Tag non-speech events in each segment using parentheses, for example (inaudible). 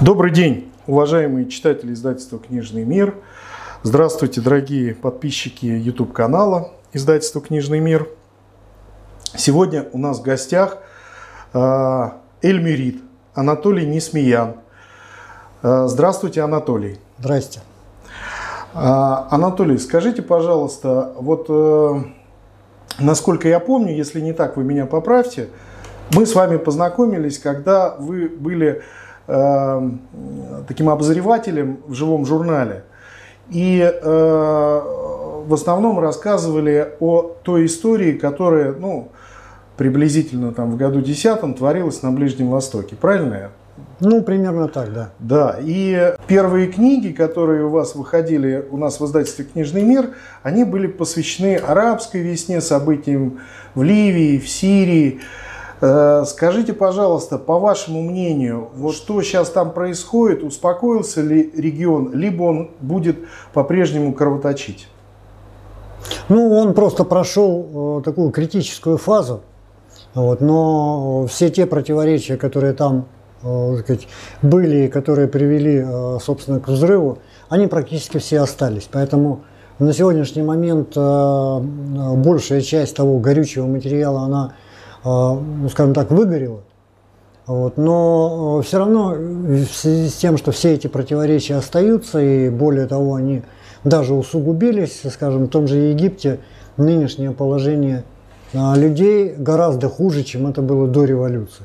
Добрый день, уважаемые читатели издательства «Книжный мир». Здравствуйте, дорогие подписчики YouTube-канала издательства «Книжный мир». Сегодня у нас в гостях э, Эльмирит, Анатолий Несмеян. Э, здравствуйте, Анатолий. Здрасте. Э, Анатолий, скажите, пожалуйста, вот насколько я помню, если не так, вы меня поправьте, мы с вами познакомились, когда вы были э, таким обозревателем в живом журнале. И э, в основном рассказывали о той истории, которая, ну, приблизительно там в году десятом творилась на Ближнем Востоке. Правильно я? Ну, примерно так, да. Да, и первые книги, которые у вас выходили у нас в издательстве «Книжный мир», они были посвящены арабской весне, событиям в Ливии, в Сирии. Э, скажите, пожалуйста, по вашему мнению, вот что сейчас там происходит, успокоился ли регион, либо он будет по-прежнему кровоточить? Ну, он просто прошел э, такую критическую фазу, вот, но все те противоречия, которые там э, сказать, были, которые привели, собственно, к взрыву, они практически все остались. Поэтому на сегодняшний момент большая часть того горючего материала, она ну, скажем так, выгорело. Вот. Но э, все равно в связи с тем, что все эти противоречия остаются, и более того, они даже усугубились, скажем, в том же Египте нынешнее положение а, людей гораздо хуже, чем это было до революции.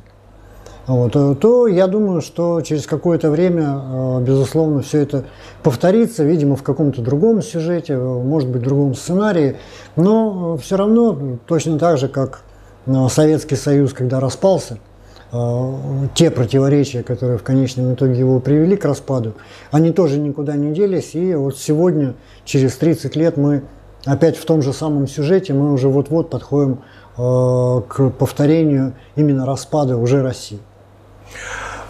Вот, э, то я думаю, что через какое-то время, э, безусловно, все это повторится, видимо, в каком-то другом сюжете, может быть, в другом сценарии, но все равно точно так же, как Советский Союз, когда распался, э, те противоречия, которые в конечном итоге его привели к распаду, они тоже никуда не делись. И вот сегодня, через 30 лет, мы опять в том же самом сюжете, мы уже вот-вот подходим э, к повторению именно распада уже России.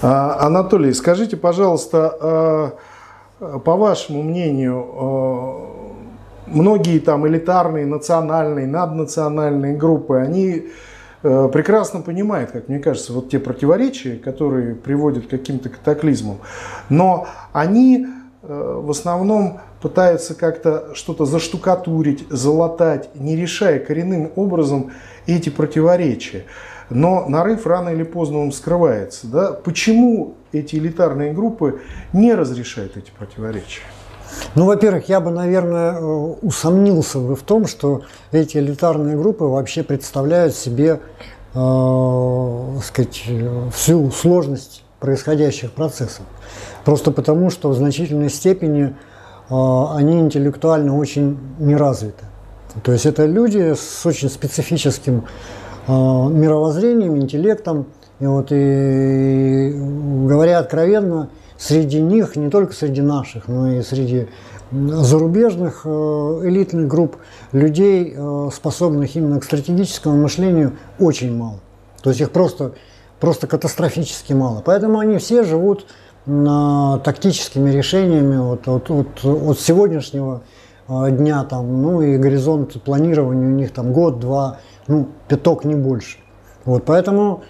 А, Анатолий, скажите, пожалуйста, э, по вашему мнению, многие там элитарные, национальные, наднациональные группы, они э, прекрасно понимают, как мне кажется, вот те противоречия, которые приводят к каким-то катаклизмам, но они э, в основном пытаются как-то что-то заштукатурить, залатать, не решая коренным образом эти противоречия. Но нарыв рано или поздно он скрывается. Да? Почему эти элитарные группы не разрешают эти противоречия? Ну, во-первых, я бы, наверное, э, усомнился бы в том, что эти элитарные группы вообще представляют себе э, сказать, всю сложность происходящих процессов. Просто потому, что в значительной степени э, они интеллектуально очень неразвиты. То есть это люди с очень специфическим э, мировоззрением, интеллектом. И, вот, и говоря откровенно, среди них, не только среди наших, но и среди зарубежных э, элитных групп людей, э, способных именно к стратегическому мышлению, очень мало. То есть их просто, просто катастрофически мало. Поэтому они все живут тактическими решениями от, от, от, от сегодняшнего э, дня, там, ну и горизонт планирования у них там год-два, ну, пяток не больше. Вот, поэтому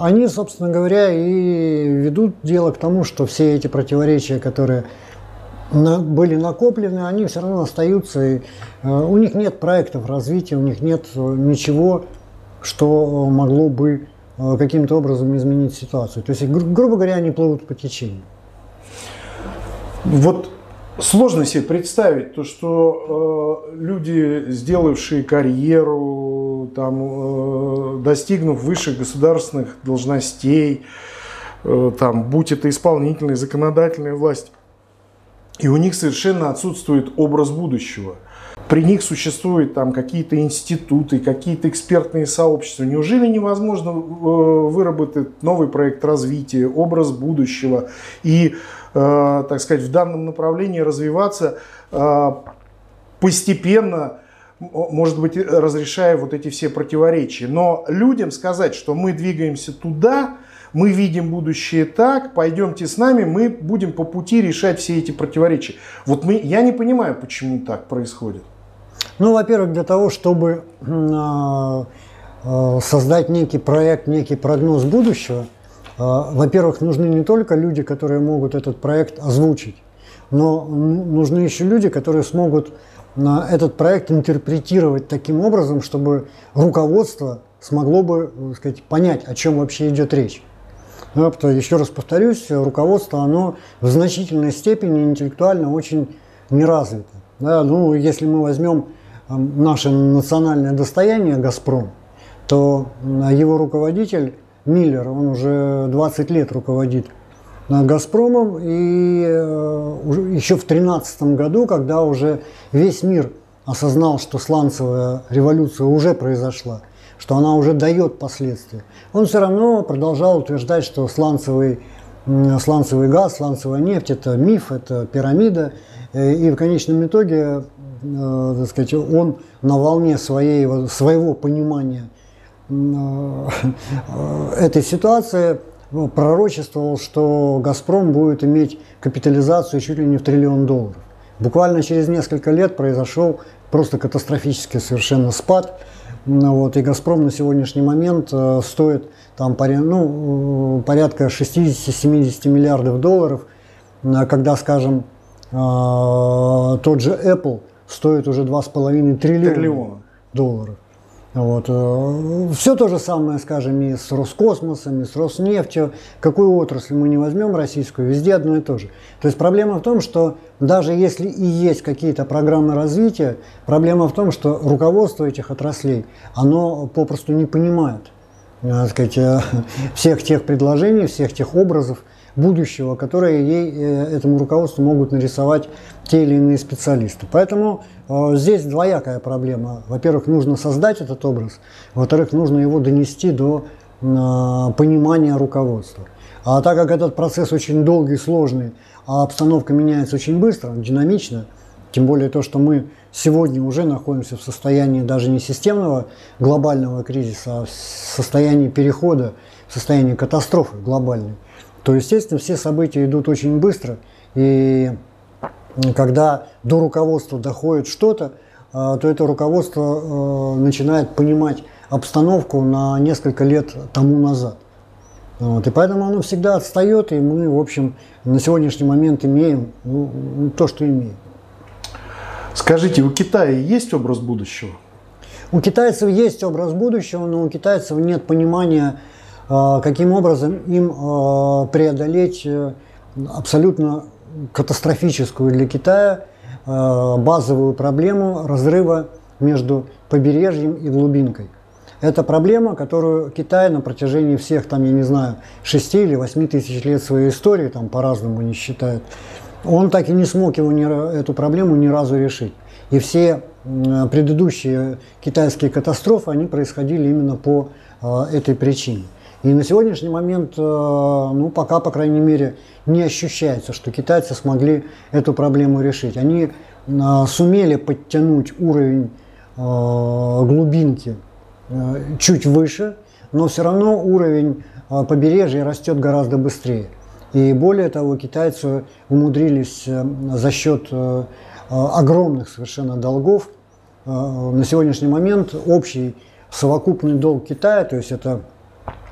они, собственно говоря, и ведут дело к тому, что все эти противоречия, которые были накоплены, они все равно остаются. И а, у них нет проектов развития, у них нет ничего, что могло бы а, каким-то образом изменить ситуацию. То есть, гру- грубо говоря, они плывут по течению. Вот сложно себе представить то, что э, люди, сделавшие карьеру, там, э, достигнув высших государственных должностей, э, там, будь это исполнительная, законодательная власть, и у них совершенно отсутствует образ будущего. При них существуют там какие-то институты, какие-то экспертные сообщества. Неужели невозможно э, выработать новый проект развития, образ будущего и, так сказать, в данном направлении развиваться постепенно, может быть, разрешая вот эти все противоречия. Но людям сказать, что мы двигаемся туда, мы видим будущее так, пойдемте с нами, мы будем по пути решать все эти противоречия. Вот мы, я не понимаю, почему так происходит. Ну, во-первых, для того, чтобы э, создать некий проект, некий прогноз будущего, во-первых, нужны не только люди, которые могут этот проект озвучить, но нужны еще люди, которые смогут на этот проект интерпретировать таким образом, чтобы руководство смогло бы так сказать, понять, о чем вообще идет речь. Ну, еще раз повторюсь, руководство, оно в значительной степени интеллектуально очень не развито. Да, ну, если мы возьмем наше национальное достояние «Газпром», то его руководитель Миллер, он уже 20 лет руководит «Газпромом», и э, еще в 2013 году, когда уже весь мир осознал, что сланцевая революция уже произошла, что она уже дает последствия, он все равно продолжал утверждать, что сланцевый, сланцевый газ, сланцевая нефть – это миф, это пирамида, э, и в конечном итоге э, так сказать, он на волне своей, своего понимания (laughs) этой ситуации ну, пророчествовал, что «Газпром» будет иметь капитализацию чуть ли не в триллион долларов. Буквально через несколько лет произошел просто катастрофический совершенно спад. Ну, вот, и «Газпром» на сегодняшний момент э, стоит там, ну, э, порядка 60-70 миллиардов долларов, когда, скажем, тот же Apple стоит уже 2,5 триллиона, триллиона долларов. Вот. Э, Все то же самое, скажем, и с Роскосмосом, и с Роснефтью. Какую отрасль мы не возьмем российскую, везде одно и то же. То есть проблема в том, что даже если и есть какие-то программы развития, проблема в том, что руководство этих отраслей, оно попросту не понимает э, сказать, э, (laughs) всех тех предложений, всех тех образов, будущего, которые ей, э, этому руководству могут нарисовать те или иные специалисты. Поэтому э, здесь двоякая проблема. Во-первых, нужно создать этот образ, во-вторых, нужно его донести до э, понимания руководства. А так как этот процесс очень долгий, сложный, а обстановка меняется очень быстро, динамично, тем более то, что мы сегодня уже находимся в состоянии даже не системного глобального кризиса, а в состоянии перехода, в состоянии катастрофы глобальной – то, естественно, все события идут очень быстро. И когда до руководства доходит что-то, а, то это руководство а, начинает понимать обстановку на несколько лет тому назад. Вот, и поэтому оно всегда отстает, и мы, в общем, на сегодняшний момент имеем ну, то, что имеем. Скажите, у Китая есть образ будущего? У китайцев есть образ будущего, но у китайцев нет понимания каким образом им а, преодолеть э, абсолютно катастрофическую для Китая а, базовую проблему разрыва между побережьем и глубинкой. Это проблема, которую Китай на протяжении всех, там, я не знаю, 6 или 8 тысяч лет своей истории, там по-разному не считают, он так и не смог его, эту проблему ни разу решить. И все предыдущие китайские катастрофы, они происходили именно по этой причине. И на сегодняшний момент, э, ну, пока, по крайней мере, не ощущается, что китайцы смогли эту проблему решить. Они э, сумели подтянуть уровень э, глубинки чуть выше, но все равно уровень побережья растет гораздо быстрее. И более того, китайцы умудрились за счет огромных совершенно долгов на сегодняшний момент общий совокупный долг Китая, то есть это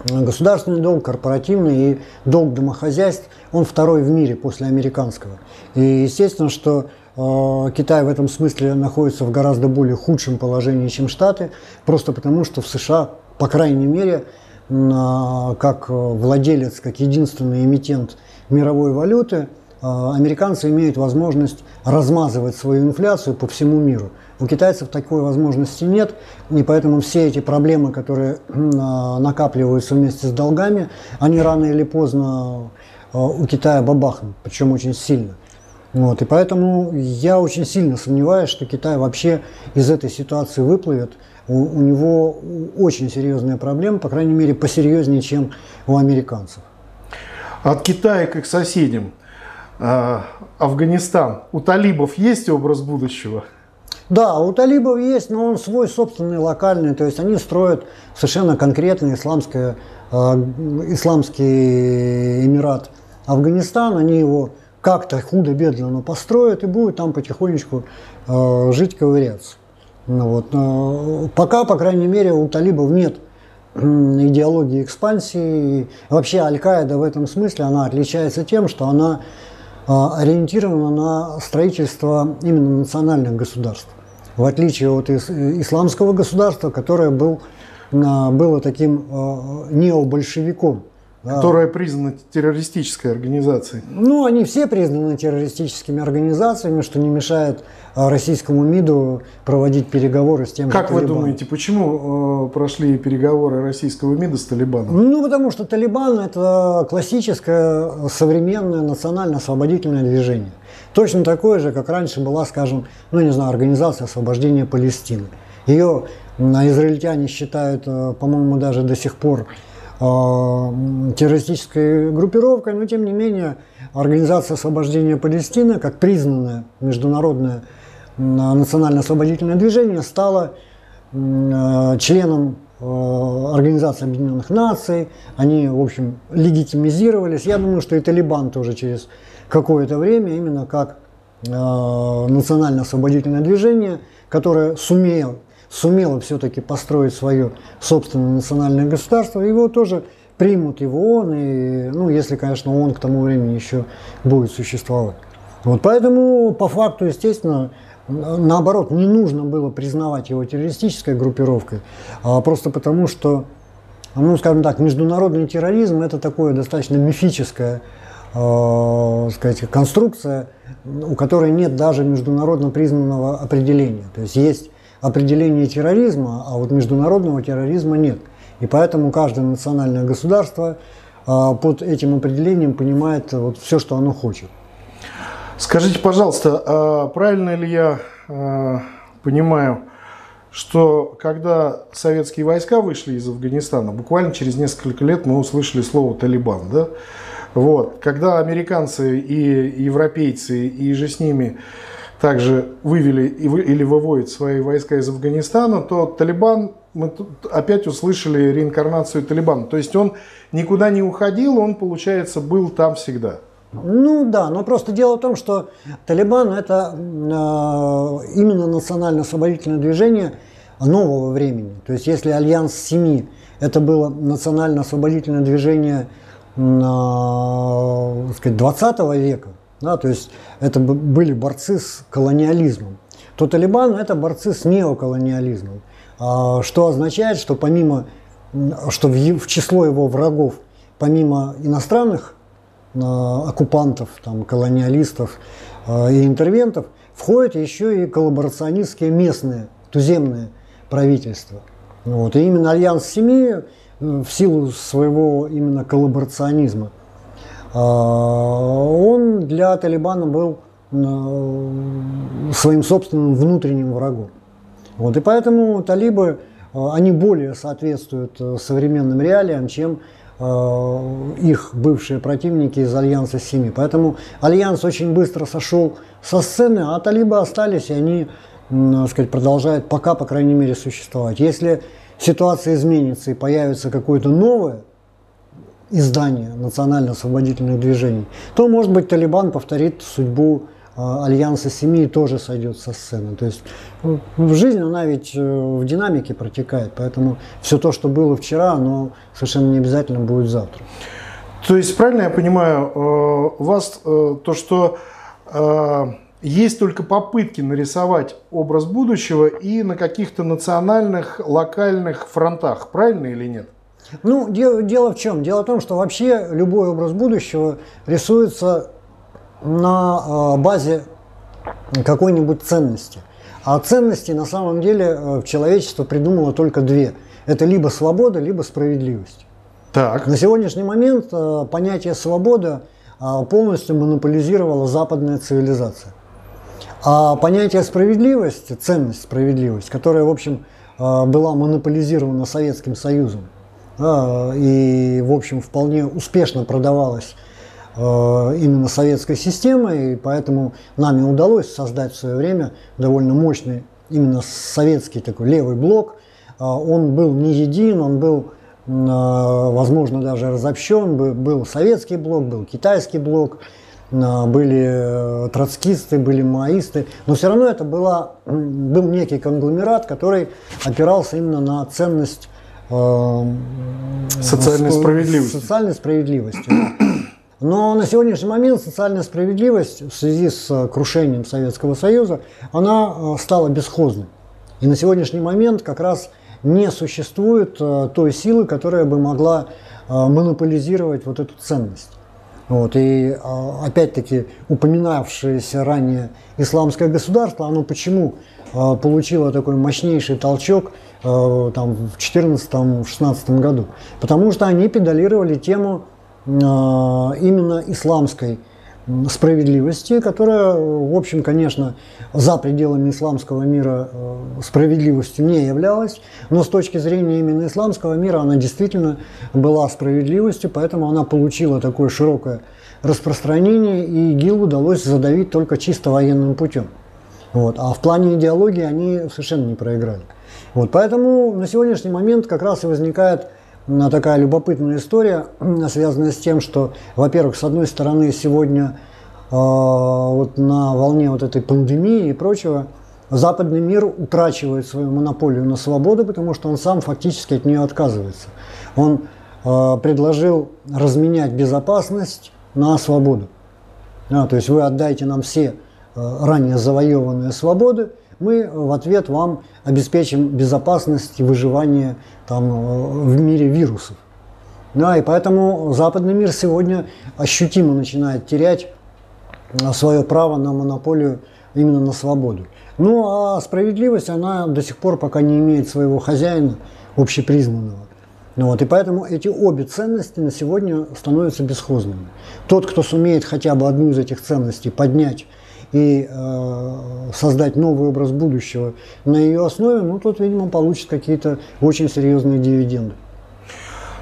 Государственный долг, корпоративный и долг домохозяйств, он второй в мире после американского. И естественно, что э, Китай в этом смысле находится в гораздо более худшем положении, чем Штаты, просто потому что в США, по крайней мере, э, как владелец, как единственный эмитент мировой валюты, э, американцы имеют возможность размазывать свою инфляцию по всему миру. У китайцев такой возможности нет, и поэтому все эти проблемы, которые а, накапливаются вместе с долгами, они рано или поздно а, у Китая бабахнут, причем очень сильно. Вот, и поэтому я очень сильно сомневаюсь, что Китай вообще из этой ситуации выплывет. У, у него очень серьезные проблемы, по крайней мере, посерьезнее, чем у американцев. От Китая к их соседям. А, Афганистан. У талибов есть образ будущего? Да, у талибов есть, но он свой собственный, локальный. То есть они строят совершенно конкретный исламский, э, исламский эмират Афганистан. Они его как-то худо-бедно но построят и будут там потихонечку э, жить, ковыряться. Ну, вот. Пока, по крайней мере, у талибов нет идеологии экспансии. вообще Аль-Каида в этом смысле она отличается тем, что она а, ориентирована на строительство именно национальных государств. В отличие от исламского государства, которое был, а, было таким необольшевиком. Которая признана террористической организацией. Ну, они все признаны террористическими организациями, что не мешает а, российскому МИДу проводить переговоры с тем Как же вы думаете, почему э, прошли переговоры российского МИДа с Талибаном? Ну, потому что Талибан – это классическое современное национально-освободительное движение. Точно такое же, как раньше была, скажем, ну, не знаю, Организация освобождения Палестины. Ее израильтяне считают, э, по-моему, даже до сих пор террористической группировкой, но тем не менее Организация освобождения Палестины, как признанное международное национально-освободительное движение, стала а, членом а, Организации Объединенных Наций, они, в общем, легитимизировались. Я думаю, что и Талибан тоже через какое-то время, именно как национально-освободительное движение, которое сумело сумела все-таки построить свое собственное национальное государство, его тоже примут его ООН, и, ну, если, конечно, ООН к тому времени еще будет существовать. Вот поэтому, по факту, естественно, наоборот, не нужно было признавать его террористической группировкой, а просто потому, что, ну, скажем так, международный терроризм – это такое достаточно мифическое э, сказать, конструкция, у которой нет даже международно признанного определения. То есть есть определение терроризма, а вот международного терроризма нет. И поэтому каждое национальное государство а, под этим определением понимает вот все, что оно хочет. Скажите, пожалуйста, а правильно ли я а, понимаю, что когда советские войска вышли из Афганистана, буквально через несколько лет мы услышали слово «Талибан», да? Вот. Когда американцы и европейцы, и же с ними также вывели или выводят свои войска из Афганистана, то Талибан, мы тут опять услышали реинкарнацию Талибана. То есть он никуда не уходил, он, получается, был там всегда. Ну да, но просто дело в том, что Талибан это э, именно национально-освободительное движение нового времени. То есть если Альянс Семи это было национально-освободительное движение э, сказать, 20 века, да, то есть это были борцы с колониализмом, то Талибан это борцы с неоколониализмом, а, что означает, что помимо, что в число его врагов, помимо иностранных а, оккупантов, там, колониалистов а, и интервентов, входят еще и коллаборационистские местные, туземные правительства. Вот. И именно Альянс Семи э, в силу своего именно коллаборационизма он для Талибана был своим собственным внутренним врагом. Вот, и поэтому талибы, э, они более соответствуют э, современным реалиям, чем их бывшие противники из Альянса Семи. Поэтому Альянс очень быстро сошел со сцены, а талибы остались, и они сказать, продолжают пока, по крайней мере, существовать. Если ситуация изменится и появится какое-то новое издания национально-освободительных движений, то, может быть, Талибан повторит судьбу а, Альянса Семи и тоже сойдет со сцены. То есть ну, жизнь, она ведь э, в динамике протекает, поэтому все то, что было вчера, оно совершенно не обязательно будет завтра. То есть, правильно я понимаю, э, вас э, то, что есть только попытки нарисовать образ будущего и на каких-то национальных, локальных фронтах, правильно или нет? Ну, дело, дело в чем? Дело в том, что вообще любой образ будущего рисуется на э, базе какой-нибудь ценности. А ценности на самом деле э, человечество придумало только две. Это либо свобода, либо справедливость. Так. На сегодняшний момент э, понятие свобода полностью монополизировала западная цивилизация. А понятие справедливость, ценность справедливость, которая, в общем, была монополизирована Советским Союзом, и, в общем, вполне успешно продавалась э, именно советской системой, и поэтому нами удалось создать в свое время довольно мощный именно советский такой левый блок. А он был не един, он был, э, возможно, даже разобщен. Был советский блок, был китайский блок, э, были троцкисты, были маоисты, но все равно это была, был некий конгломерат, который опирался именно на ценность социальной справедливостью. Социальной справедливостью. Но на сегодняшний момент социальная справедливость в связи с крушением Советского Союза, она стала бесхозной. И на сегодняшний момент как раз не существует той силы, которая бы могла монополизировать вот эту ценность. Вот, и опять-таки упоминавшееся ранее исламское государство, оно почему получило такой мощнейший толчок там, в 2014-2016 году? Потому что они педалировали тему именно исламской справедливости, которая, в общем, конечно, за пределами исламского мира э, справедливостью не являлась, но с точки зрения именно исламского мира она действительно была справедливостью, поэтому она получила такое широкое распространение, и ИГИЛ удалось задавить только чисто военным путем. Вот. А в плане идеологии они совершенно не проиграли. Вот. Поэтому на сегодняшний момент как раз и возникает такая любопытная история, связанная с тем, что, во-первых, с одной стороны, сегодня э, вот на волне вот этой пандемии и прочего, западный мир утрачивает свою монополию на свободу, потому что он сам фактически от нее отказывается. Он э, предложил разменять безопасность на свободу. А, то есть вы отдайте нам все э, ранее завоеванные свободы, мы в ответ вам обеспечим безопасность и выживание там, э, в мире вирусов. Да, и поэтому западный мир сегодня ощутимо начинает терять э, свое право на монополию именно на свободу. Ну а справедливость, она до сих пор пока не имеет своего хозяина общепризнанного. Ну, вот, и поэтому эти обе ценности на сегодня становятся бесхозными. Тот, кто сумеет хотя бы одну из этих ценностей поднять и э, создать новый образ будущего на ее основе, ну, тот, видимо, получит какие-то очень серьезные дивиденды.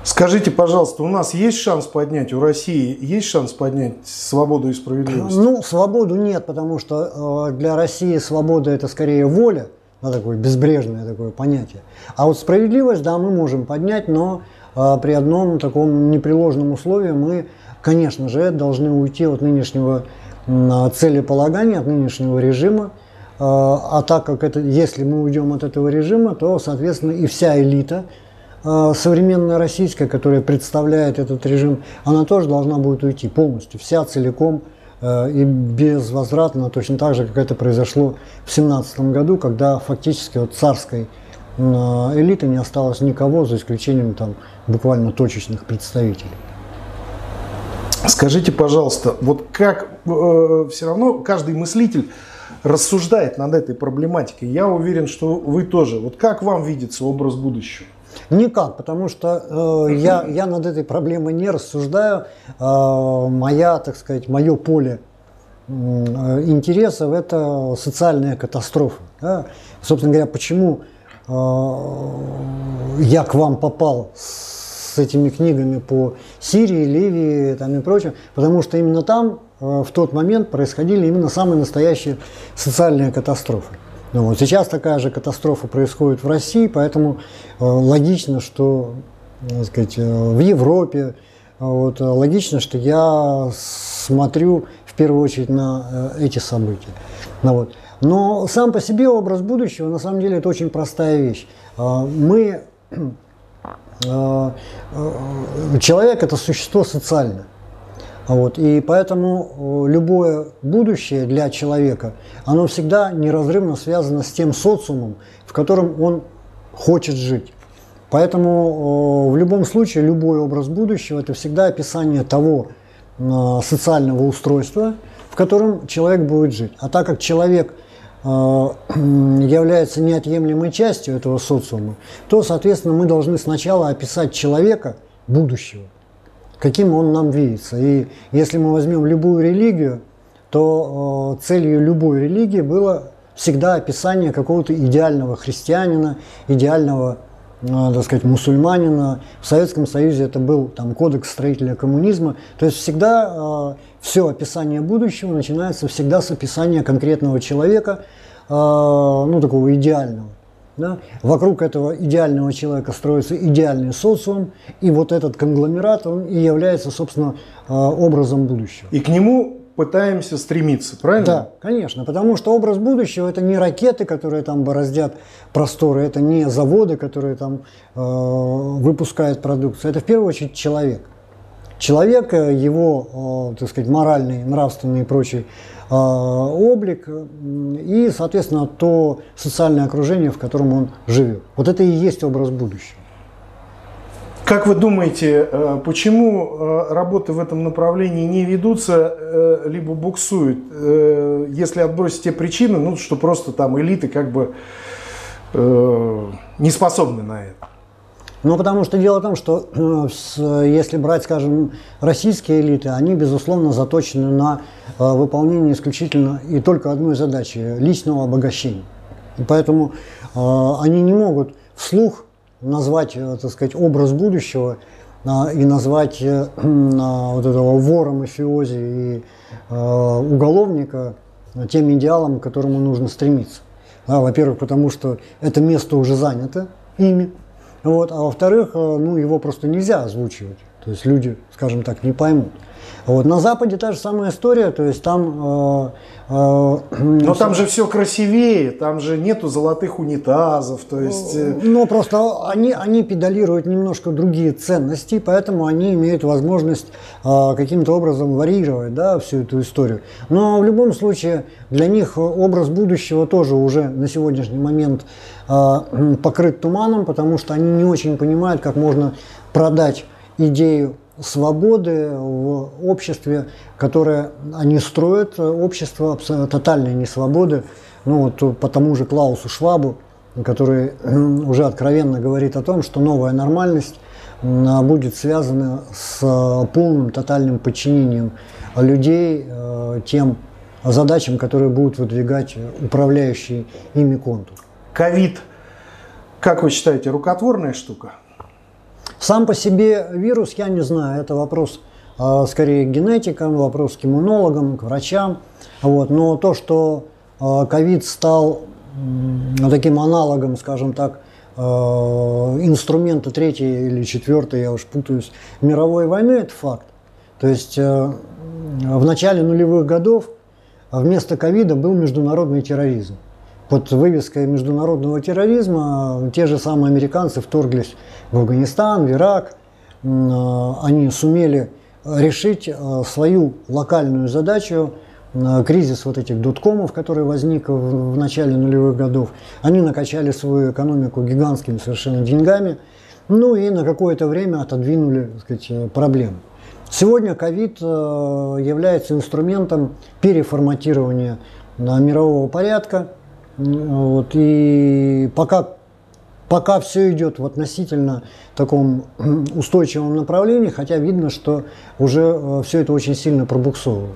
Скажите, пожалуйста, у нас есть шанс поднять, у России есть шанс поднять свободу и справедливость? Ну, свободу нет, потому что э, для России свобода это скорее воля, да, такое безбрежное такое понятие. А вот справедливость, да, мы можем поднять, но э, при одном таком непреложном условии мы, конечно же, должны уйти от нынешнего целеполагания от нынешнего режима. А, а так как это, если мы уйдем от этого режима, то, соответственно, и вся элита а, современная российская, которая представляет этот режим, она тоже должна будет уйти полностью, вся целиком а, и безвозвратно, точно так же, как это произошло в 17 году, когда фактически от царской элиты не осталось никого, за исключением там буквально точечных представителей. Скажите, пожалуйста, вот как э, все равно каждый мыслитель рассуждает над этой проблематикой. Я уверен, что вы тоже. Вот как вам видится образ будущего? Никак, потому что э, я, я над этой проблемой не рассуждаю. Э, моя, так сказать, мое поле э, интересов – это социальная катастрофа. Да? Собственно говоря, почему э, я к вам попал с с этими книгами по Сирии, Ливии там, и прочее, потому что именно там э, в тот момент происходили именно самые настоящие социальные катастрофы. Ну, вот сейчас такая же катастрофа происходит в России, поэтому э, логично, что так сказать, э, в Европе, вот, логично, что я смотрю в первую очередь на эти события. Ну, вот. Но сам по себе образ будущего, на самом деле, это очень простая вещь. Мы Э, э, человек это существо социальное. Вот, и поэтому э, любое будущее для человека, оно всегда неразрывно связано с тем социумом, в котором он хочет жить. Поэтому в любом случае любой образ будущего – это всегда описание того социального устройства, в котором человек будет жить. А так как человек – Э, является неотъемлемой частью этого социума, то, соответственно, мы должны сначала описать человека будущего, каким он нам видится. И если мы возьмем любую религию, то э, целью любой религии было всегда описание какого-то идеального христианина, идеального э, так сказать, мусульманина. В Советском Союзе это был там, кодекс строителя коммунизма. То есть всегда все описание будущего начинается всегда с описания конкретного человека, э, ну, такого идеального. Да? Вокруг этого идеального человека строится идеальный социум, и вот этот конгломерат, он и является, собственно, э, образом будущего. И к нему пытаемся стремиться, правильно? Да, конечно, потому что образ будущего это не ракеты, которые там бороздят просторы, это не заводы, которые там э, выпускают продукцию, это в первую очередь человек. Человек, э, его, э, так сказать, моральный, нравственный и прочий э, облик и, соответственно, то социальное окружение, в котором он живет. Вот это и есть образ будущего. Как вы думаете, э, почему работы в этом направлении не ведутся, либо буксуют, если отбросить те причины, ну, что просто там элиты как бы не способны на это? Ну, потому что дело в том, что если брать, скажем, российские элиты, они, безусловно, заточены на выполнение исключительно и только одной задачи – личного обогащения. И поэтому они не могут вслух назвать, э, так сказать, образ будущего и назвать э, вот этого вора, мафиози и уголовника тем идеалом, к которому нужно стремиться. Во-первых, потому что это место уже занято ими, вот, а во-вторых, э, ну, его просто нельзя озвучивать. То есть люди, скажем так, не поймут. Вот. На Западе та же самая история, то есть там... Э, э, Но там же все красивее, там же нету золотых унитазов, то есть... Э... Ну, просто они, они педалируют немножко другие ценности, поэтому они имеют возможность э, каким-то образом варьировать, да, всю эту историю. Но в любом случае для них образ будущего тоже уже на сегодняшний момент э, покрыт туманом, потому что они не очень понимают, как можно продать идею свободы в обществе, которое они строят, общество тотальной несвободы, ну вот по тому же Клаусу Швабу, который уже откровенно говорит о том, что новая нормальность будет связана с полным тотальным подчинением людей э, тем задачам, которые будут выдвигать управляющие ими контур. Ковид, как вы считаете, рукотворная штука? Сам по себе вирус, я не знаю, это вопрос э, скорее к генетикам, вопрос к иммунологам, к врачам. Вот. Но то, что а, ковид стал таким аналогом, скажем так, э, инструмента третьей или четвертой, я уж путаюсь, мировой войны, это факт. То есть э, в начале нулевых годов вместо ковида был международный терроризм под вывеской международного терроризма те же самые американцы вторглись в Афганистан, в Ирак. Они сумели решить э, свою локальную задачу, кризис вот этих доткомов, который возник в начале нулевых годов. Они накачали свою экономику гигантскими совершенно деньгами, ну и на какое-то время отодвинули так сказать, э, проблемы. Сегодня ковид э, является инструментом переформатирования мирового порядка, вот, и пока, пока все идет в относительно таком устойчивом направлении, хотя видно, что уже э, все это очень сильно пробуксовывает.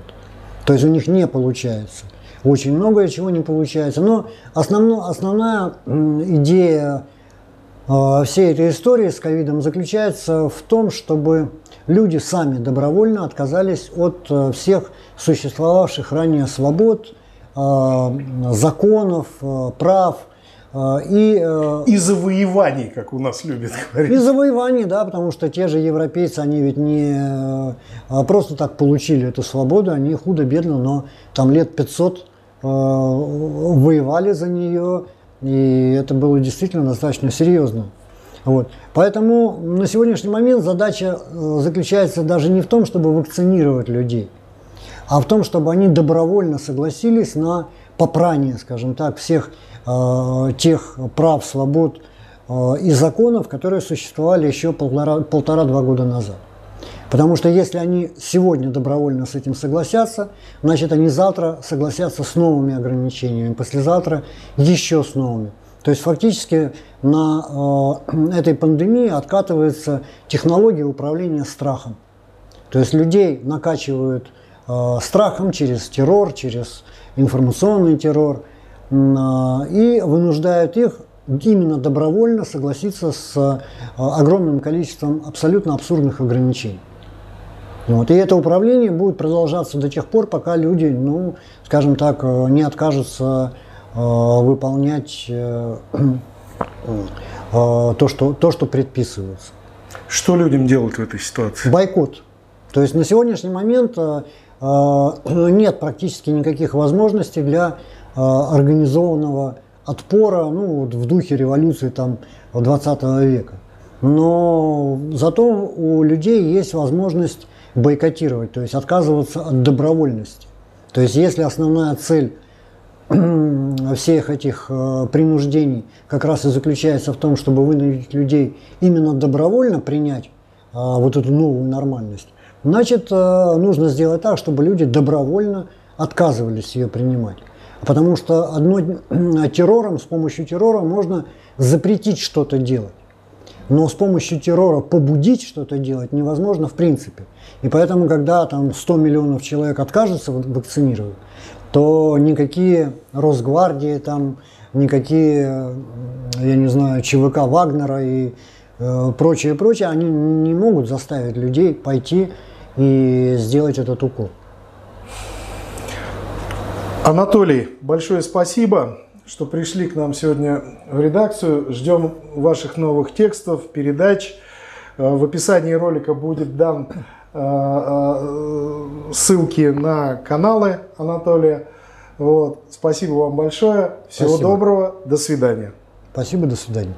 То есть у них не получается. Очень многое чего не получается. Но основно, основная идея э, всей этой истории с ковидом заключается в том, чтобы люди сами добровольно отказались от э, всех существовавших ранее свобод, законов, э, прав э, и, и завоеваний, как у нас любят говорить. И завоеваний, да, потому что те же европейцы, они ведь не просто так получили эту свободу, они худо-бедно, но там лет 500 воевали за нее, и это было действительно достаточно серьезно. Вот. Поэтому на сегодняшний момент задача заключается даже не в том, чтобы вакцинировать людей – а в том, чтобы они добровольно согласились на попрание, скажем так, всех э, тех прав, свобод э, и законов, которые существовали еще полтора-два полтора года назад. Потому что если они сегодня добровольно с этим согласятся, значит они завтра согласятся с новыми ограничениями, послезавтра еще с новыми. То есть фактически на э, этой пандемии откатывается технология управления страхом. То есть людей накачивают страхом, через террор, через информационный террор, э, и вынуждают их именно добровольно согласиться с э, огромным количеством абсолютно абсурдных ограничений. Вот. И это управление будет продолжаться до тех пор, пока люди, ну, скажем так, не откажутся выполнять то, что, то, что предписывается. Что людям делать в этой ситуации? Бойкот. То есть на сегодняшний момент э, э, нет практически никаких возможностей для э, организованного отпора ну, вот в духе революции там, 20 века. Но зато у людей есть возможность бойкотировать, то есть отказываться от добровольности. То есть если основная цель (clears throat) всех этих э, принуждений как раз и заключается в том, чтобы вынудить людей именно добровольно принять э, вот эту новую нормальность, значит, э, нужно сделать так, чтобы люди добровольно отказывались ее принимать. Потому что одно, террором, с помощью террора можно запретить что-то делать. Но с помощью террора побудить что-то делать невозможно в принципе. И поэтому, когда там 100 миллионов человек откажутся вакцинировать, то никакие Росгвардии, там, никакие, я не знаю, ЧВК Вагнера и э, прочее, прочее, они не могут заставить людей пойти и сделать этот укол. Анатолий, большое спасибо, что пришли к нам сегодня в редакцию. Ждем ваших новых текстов, передач. Э, в описании ролика будет дан э, э, ссылки на каналы Анатолия. Вот. Спасибо вам большое. Всего Спасибо. доброго. До свидания. Спасибо, до свидания.